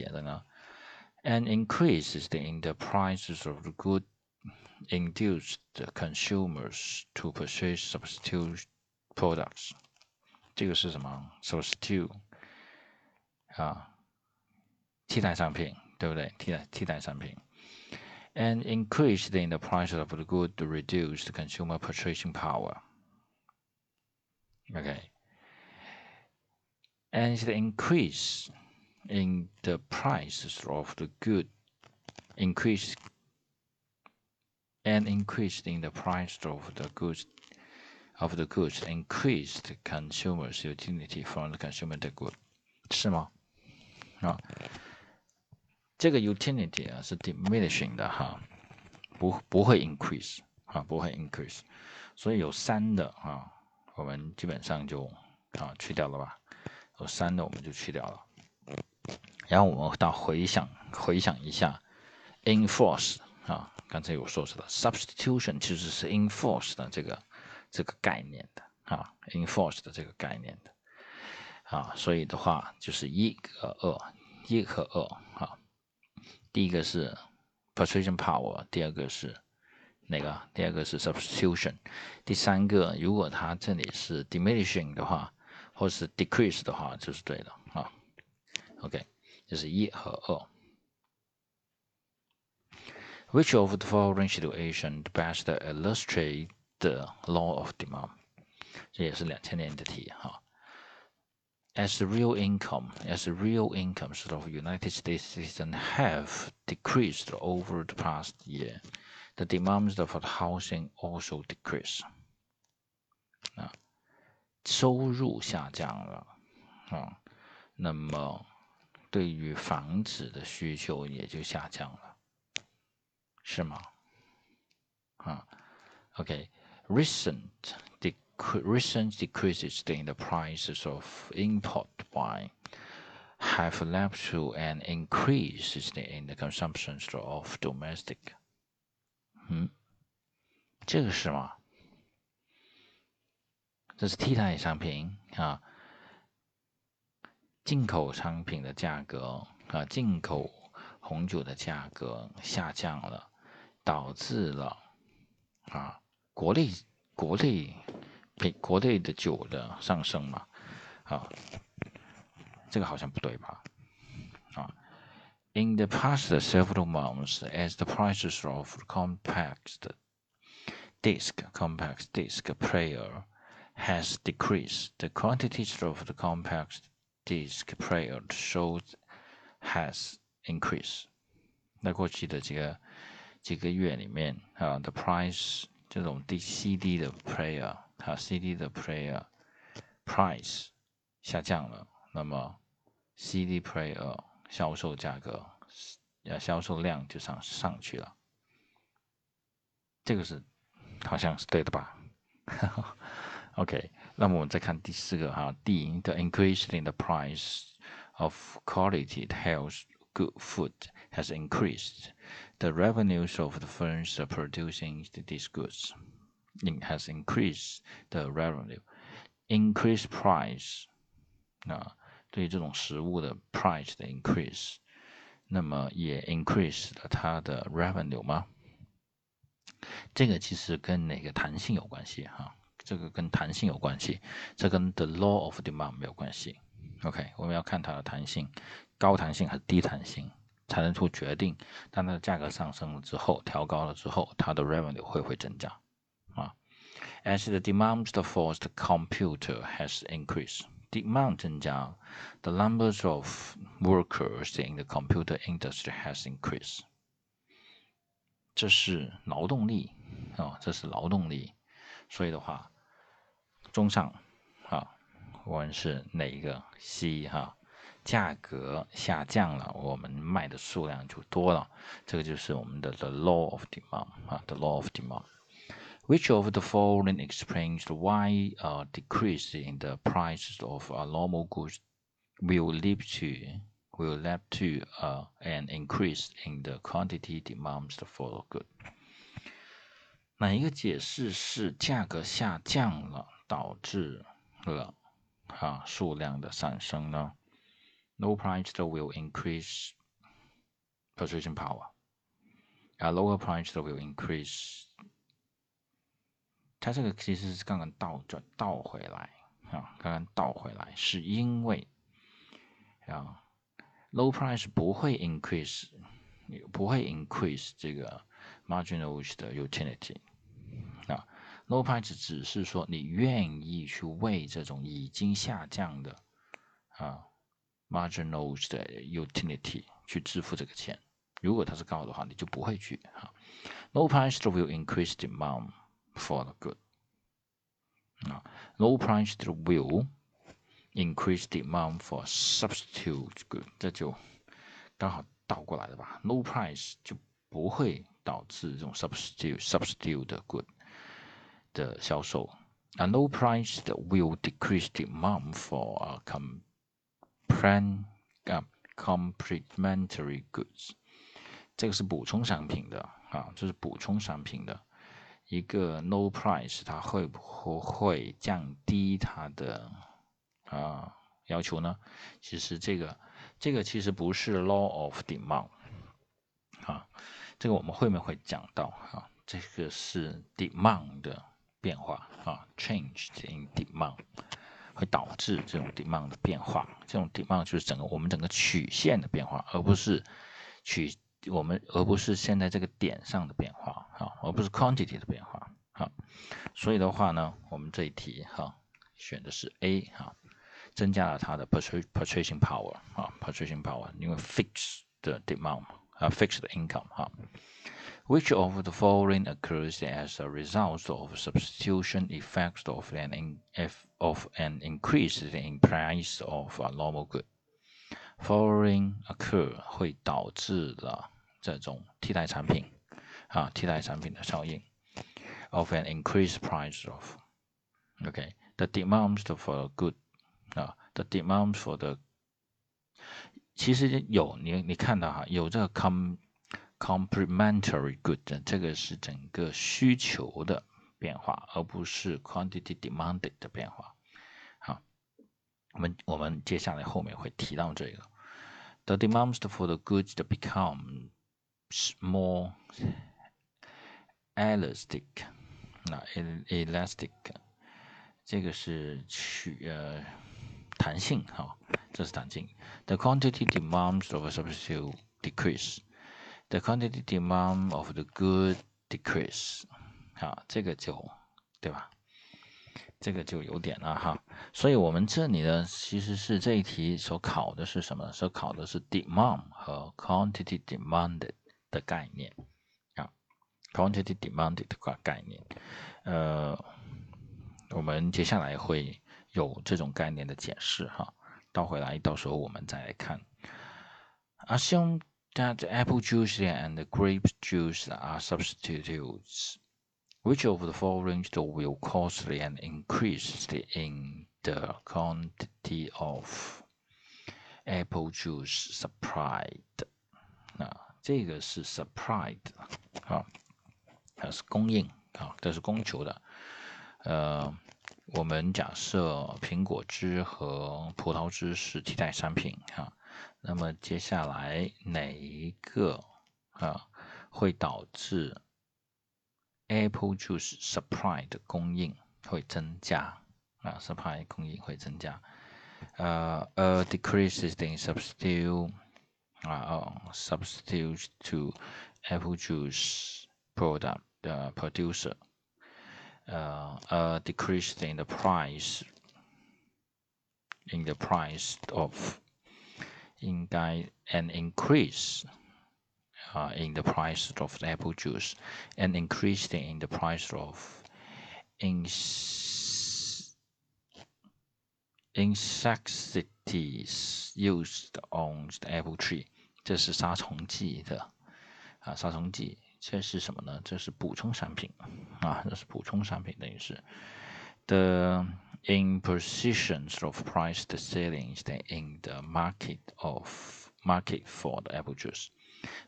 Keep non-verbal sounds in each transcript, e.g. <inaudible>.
写的呢？An increase in the prices of the good induced consumers to purchase substitute products。这个是什么？substitute 啊，替代商品，对不对？替代替代商品。And increase in the price of the good reduced consumer purchasing power. Okay. And the increase in the prices of the good increase and increase in the price of the goods of the goods increased consumers' utility from the consumer the good，是吗？啊，这个 utility 啊是 diminishing 的哈，不不会 increase 啊，不会 increase，所以有三的啊，我们基本上就啊去掉了吧，有三的我们就去掉了， 然后我们到回想回想一下，enforce 啊，刚才有说是的 substitution 其实是 enforce 的这个。这个概念的啊，enforce 的这个概念的啊，所以的话就是一和二，一和二啊。第一个是 persuasion power，第二个是哪个？第二个是 substitution，第三个如果它这里是 diminishing 的话，或是 decrease 的话，就是对的啊。OK，就是一和二。Which of the following situations best illustrate the law of demand，这也是两千年的题哈。As the real income, as the real incomes of United States citizens have decreased over the past year, the demands for housing also decrease. 啊，收入下降了啊，那么 对于房子的需求也就下降了，是吗？啊，OK。recent recent decreases in the prices of import wine have led to an increase in the consumption of domestic。嗯，这个是吗？这是替代商品啊， 进口商品的价格啊，进口红酒的价格下降了，导致了啊。国内国内比国内的酒的上升嘛，啊，这个好像不对吧？啊，In the past several months, as the prices of compact disc compact disc player has decreased, the quantities of the compact disc player shows has increased。在过去的几个几个月里面啊，the price 这种 D CD 的 player，它 CD 的 player price 下降了，那么 CD player 销售价格，呃，销售量就上上去了。这个是好像是对的吧？OK，那么我们再看第四个哈，D，the increase in the price of quality health good food has increased. The revenues of the firms producing these goods has increased the revenue. Increase price 啊，对于这种食物的 price 的 increase，那么也 increase 了它的 revenue 吗？这个其实跟哪个弹性有关系哈？ 这个跟弹性有关系，这跟 the law of demand 没有关系。OK，我们要看它的弹性，高弹性还是低弹性？才能出决定，当它的价格上升了之后，调高了之后，它的 revenue 会不会增加啊？As the demand for the computer has increased，demand 增加，the numbers of workers in the computer industry has increased。这是劳动力啊，这是劳动力，所以的话，中上啊，我们是哪一个 C 哈？价格下降了，我们卖的数量就多了。这个就是我们的 the law of demand 啊，the law of demand。Which of the following explains why a decrease in the prices of a normal goods will lead to will lead to uh, an increase in the quantity demands for good？哪一个解释是价格下降了 导致了啊数量的上升呢？low price will increase purchasing power，啊，lower price will increase。它这个其实是刚刚倒转倒回来啊，刚刚倒回来是因为啊，low price 不会 increase，不会 increase 这个 marginal 的 utility。Low price 只是说你愿意去为这种已经下降的啊 marginal 的 utility 去支付这个钱。如果它是高的话，你就不会去哈。low price will increase demand for the good 啊，low price will increase demand for substitute good，这就刚好倒过来了吧？low price 就不会导致这种 substitute substitute good。的销售，a low price will decrease demand for a compren complementary goods。这个是补充商品的啊，这是补充商品的一个 no price，它会不会降低它的啊要求呢？其实这个这个其实不是 law of demand 啊，这个我们后面会讲到啊，这个是 demand 的。变化啊，change in demand 会导致这种 demand 的变化。这种 demand 就是整个我们整个曲线的变化，而不是曲我们而不是现在这个点上的变化啊，而不是 quantity 的变化啊。所以的话呢，我们这一题哈选的是 A 哈，增加了它的 purchasing power 啊，purchasing power，因为 fixed 的 demand 啊，fixed 的 income 哈。Which of the following occurs as a result of substitution effects of an in, of an increase in price of a normal good? Following occur 会导致了这种替代产品啊，替代产品的效应 of an increased price of OK the demand for a good 啊，the demand for the 其实有你你看到哈，有这个 com complementary good，这个是整个需求的变化，而不是 quantity demanded 的变化。好，我们我们接下来后面会提到这个。The demand for the goods become more elastic，那 elastic，这个是取呃弹性哈，这是弹性。The quantity demands of a substitute decrease。 The quantity demand of the good decrease，好，这个就对吧？这个就有点了哈。所以我们这里呢，其实是这一题所考的是什么？所考的是 demand 和 quantity demanded 的概念啊，quantity demanded 的概概念。呃，我们接下来会有这种概念的解释哈。倒回来，到时候我们再来看。啊，兄 that apple juice and grape juice are substitutes. Which of the following will cause an increase in the quantity of apple juice supplied？啊，这个是 supplied 啊，它是供应啊，这是供求的。呃，我们假设苹果汁和葡萄汁是替代产品哈。 那么接下来哪一个啊会导致 Apple Juice supply 的供应会增加啊？supply 供应会增加，呃，a decreases in substitute 啊哦 substitute to Apple Juice product 的 producer，呃，a decrease in the price in the price of 应该 an increase uh, in the price of the apple juice and increase in the price of insecticides used on the apple tree。这是杀虫剂的啊，杀虫剂。这是什么呢？这是补充产品啊，这是补充产品，等于是 the In positions of price ceilings in the market of market for the apple juice，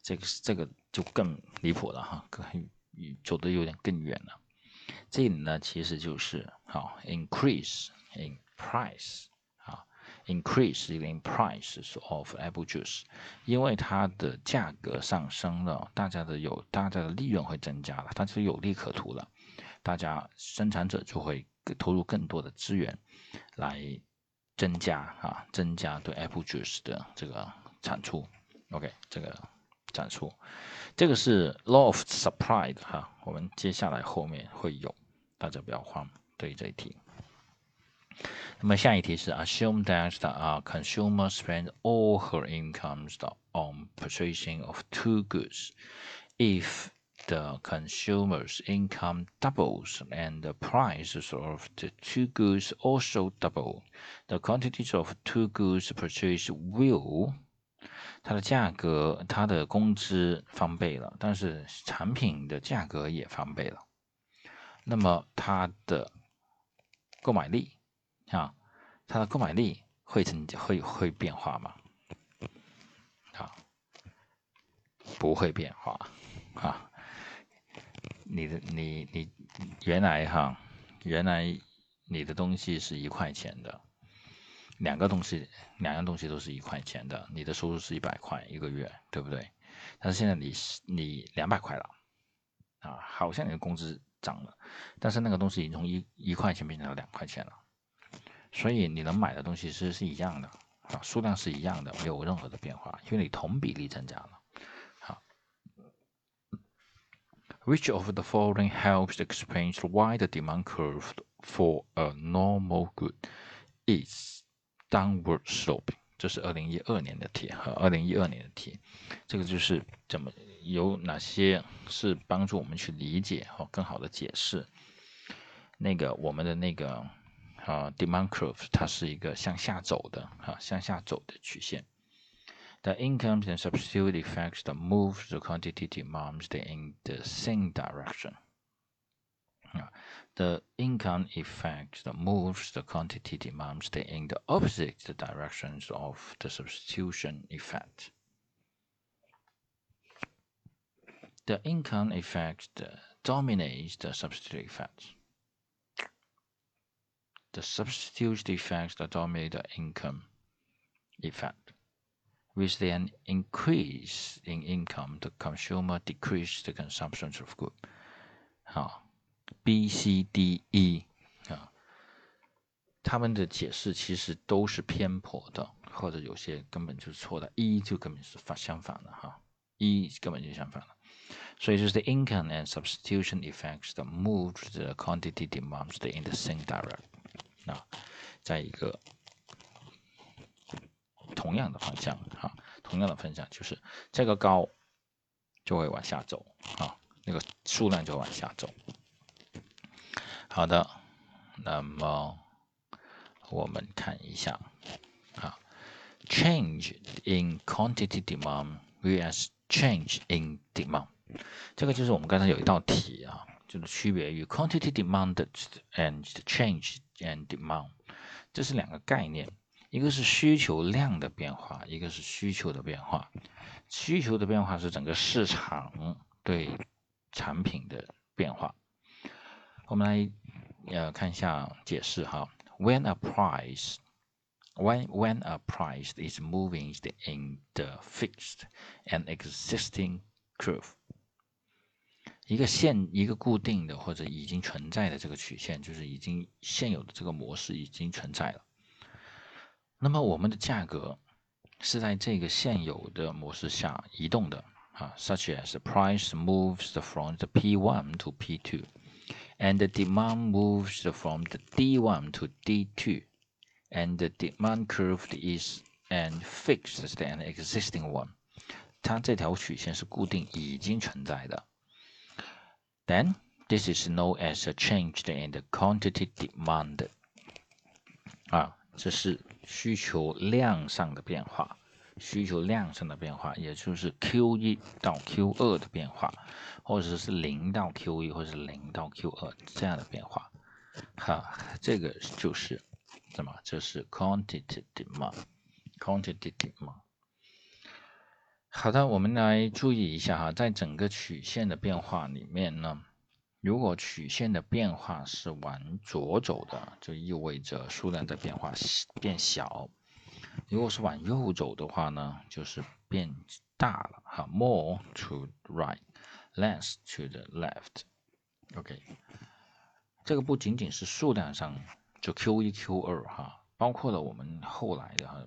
这个这个就更离谱了哈，更走的有点更远了。这里呢，其实就是好 increase in price 啊 increase in prices of apple juice，因为它的价格上升了，大家的有大家的利润会增加了，它就有利可图了，大家生产者就会投入更多的资源来增加啊，增加对 apple juice 的这个产出。OK，这个产出，这个是 law of supply 的哈，我们接下来后面会有，大家不要慌，对这一题。那么下一题是 assume that 啊 consumer spends all her incomes on purchasing of two goods. If the consumer's income doubles and the prices of the two goods also double, the quantities of two goods purchased will 它的价格，它的工资翻倍了，但是产品的价格也翻倍了。那么它的购买力啊，它的购买力会增会会变化吗？啊，不会变化啊。你的你你原来哈，原来你的东西是一块钱的，两个东西两样东西都是一块钱的，你的收入是一百块一个月，对不对？但是现在你你两百块了啊，好像你的工资涨了，但是那个东西已经从一一块钱变成了两块钱了。所以你能买的东西是是一样的啊，数量是一样的，没有任何的变化，因为你同比例增加了。好，Which of the following helps explain why the demand curve for a normal good is downward sloping？这是二零一二年的题和二零一二年的题，这个就是怎么有哪些是帮助我们去理解和更好的解释那个我们的那个。啊，demand curve 它是一个向下走的，哈，向下走的曲线。The incomes and substitute effects that move the quantity demands in the same direction. The income effect that moves the quantity demands in the opposite directions of the substitution effect. The income effect dominates the substitute effect the substitution effects that dominate the income effect With an increase in income, the consumer decrease the consumption of goods. 好，B、C、D、E 啊，他们的解释其实都是偏颇的，或者有些根本就是错的。E 就根本是反相反的哈，E 根本就相反了。所以就是 the income and substitution effects that move the quantity demands in the same direction。啊，在一个 同样的方向啊，同样的方向就是这个高就会往下走啊，那个数量就往下走。好的，那么我们看一下啊，change in quantity demand vs change in demand，这个就是我们刚才有一道题啊。就是区别于 quantity demand and change and demand，这是两个概念，一个是需求量的变化，一个是需求的变化。需求的变化是整个市场对产品的变化。我们来呃看一下解释哈。When a price when when a price is moving in the fixed and existing curve。一个现一个固定的或者已经存在的这个曲线，就是已经现有的这个模式已经存在了。那么我们的价格是在这个现有的模式下移动的啊，such as the price moves from the P1 to P2，and the demand moves from the D1 to D2，and the demand curve is an fixed and existing one。它这条曲线是固定已经存在的。Then this is known as a change in the quantity demand。啊，这是 需求量上的变化，需求量上的变化，也就是 Q 一到 Q 二的变化，或者是零到 Q 一，或者是零到 Q 二这样的变化。哈，这个就是什么？这是 quantity demand，quantity demand。好的，我们来注意一下哈，在整个曲线的变化里面呢，如果曲线的变化是往左走的，就意味着数量的变化变小；如果是往右走的话呢，就是变大了。哈，more to right，less to the left。OK，这个不仅仅是数量上，就 Q 一 Q 二哈，包括了我们后来的哈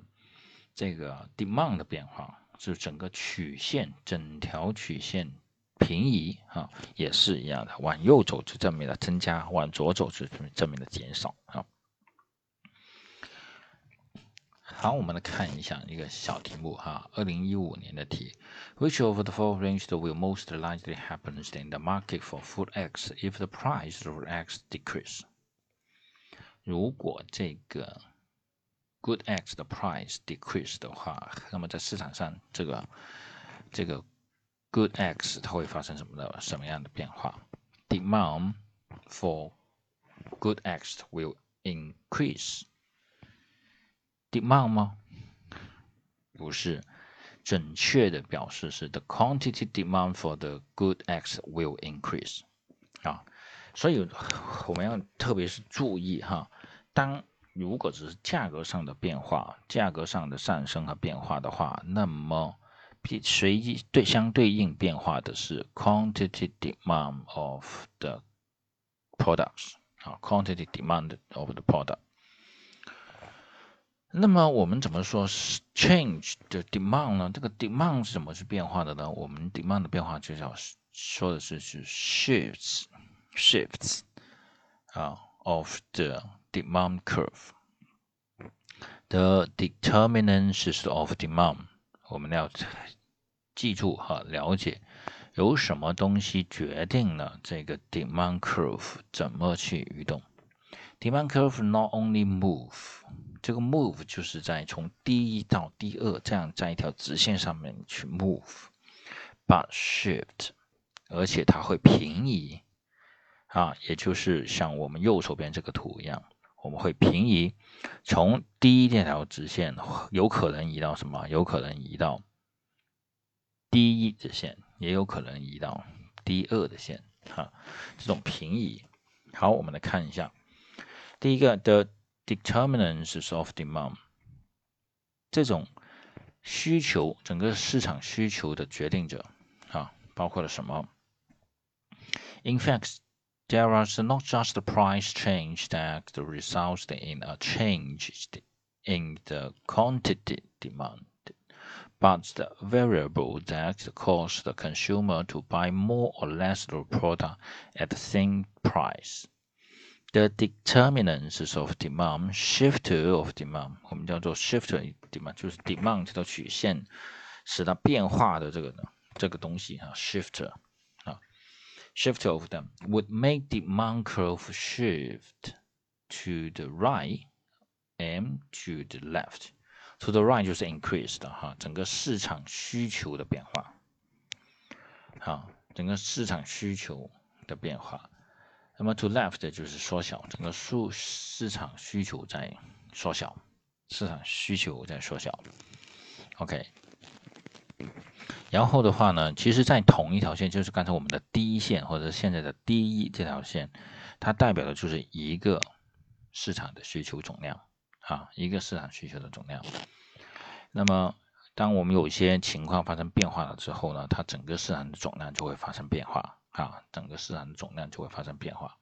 这个 demand 的变化，是整个曲线整条曲线平移啊，也是一样的，往右走就证明了增加，往左走就证明了减少啊。好，我们来看一下一个小题目哈，二零一五年的题，Which of the following will most likely happen in the market for food X if the price of X decrease？如果这个 good X 的 price decrease 的话，那么在市场上这个这个 good X 它会发生什么的什么样的变化？Demand for good X will increase。demand 吗？不是，准确的表示是 the quantity demand for the good X will increase 啊，所以我们要特别是注意哈，当如果只是价格上的变化，价格上的上升和变化的话，那么随机对相对应变化的是 quantity demand of the products 啊，quantity demand of the product。那么我们怎么说 change 的 demand 呢？这个 demand 是怎么去变化的呢？我们 demand 的变化就叫说的是是 shifts shifts 啊 of the demand curve。The determinants of demand，我们要 <laughs> 记住哈，了解有什么东西决定了这个 demand curve 怎么去移动。Demand curve not only move。这个 move 就是在从第一到第二这样在一条直线上面去 move，but shift，而且它会平移啊，也就是像我们右手边这个图一样，我们会平移，从第一这条直线有可能移到什么？有可能移到第一的线，也有可能移到第二的线哈，这种平移。好，我们来看一下，第一个，the。determinants of demand，这种需求整个市场需求的决定者啊，包括了什么？In fact, there is not just the price change that results in a change in the quantity demand, but the variable that causes the consumer to buy more or less of the product at the same price. The determinants of demand, shifter of demand，我们叫做 shifter demand，就是 demand 这条曲线使它变化的这个呢，这个东西啊，shifter 啊 Shift of them would make demand curve shift to the right and to the left. To the right 就是 increase 的哈，整个市场需求的变化，好，整个市场需求的变化。那么 to left 就是缩小，整个数市场需求在缩小，市场需求在缩小。OK，然后的话呢，其实，在同一条线，就是刚才我们的第一线或者现在的第一这条线，它代表的就是一个市场的需求总量啊，一个市场需求的总量。那么，当我们有一些情况发生变化了之后呢，它整个市场的总量就会发生变化。啊，整个市场的总量就会发生变化。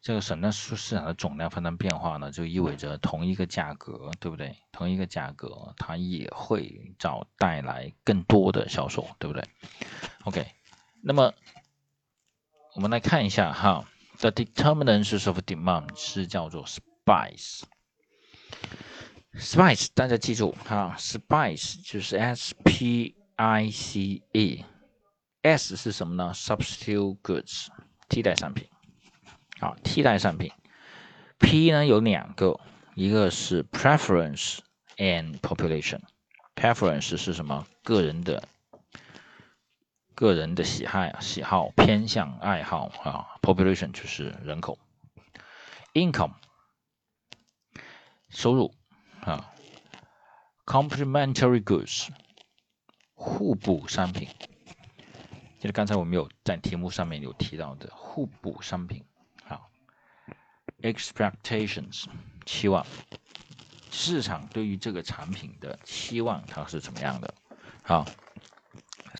这个什么市市场的总量发生变化呢？就意味着同一个价格，对不对？同一个价格，它也会找带来更多的销售，对不对？OK，那么我们来看一下哈，the determinants of demand 是叫做 spice。spice 大家记住哈，spice 就是 S P I C E。S 是什么呢？Substitute goods，替代商品。好，替代商品。P 呢有两个，一个是 preference and population。preference 是什么？个人的、个人的喜爱、喜好、偏向、爱好啊。population 就是人口。income 收入啊。complementary goods 互补商品。就是刚才我们有在题目上面有提到的互补商品，，expectations 期望市场对于这个产品的期望它是怎么样的？好，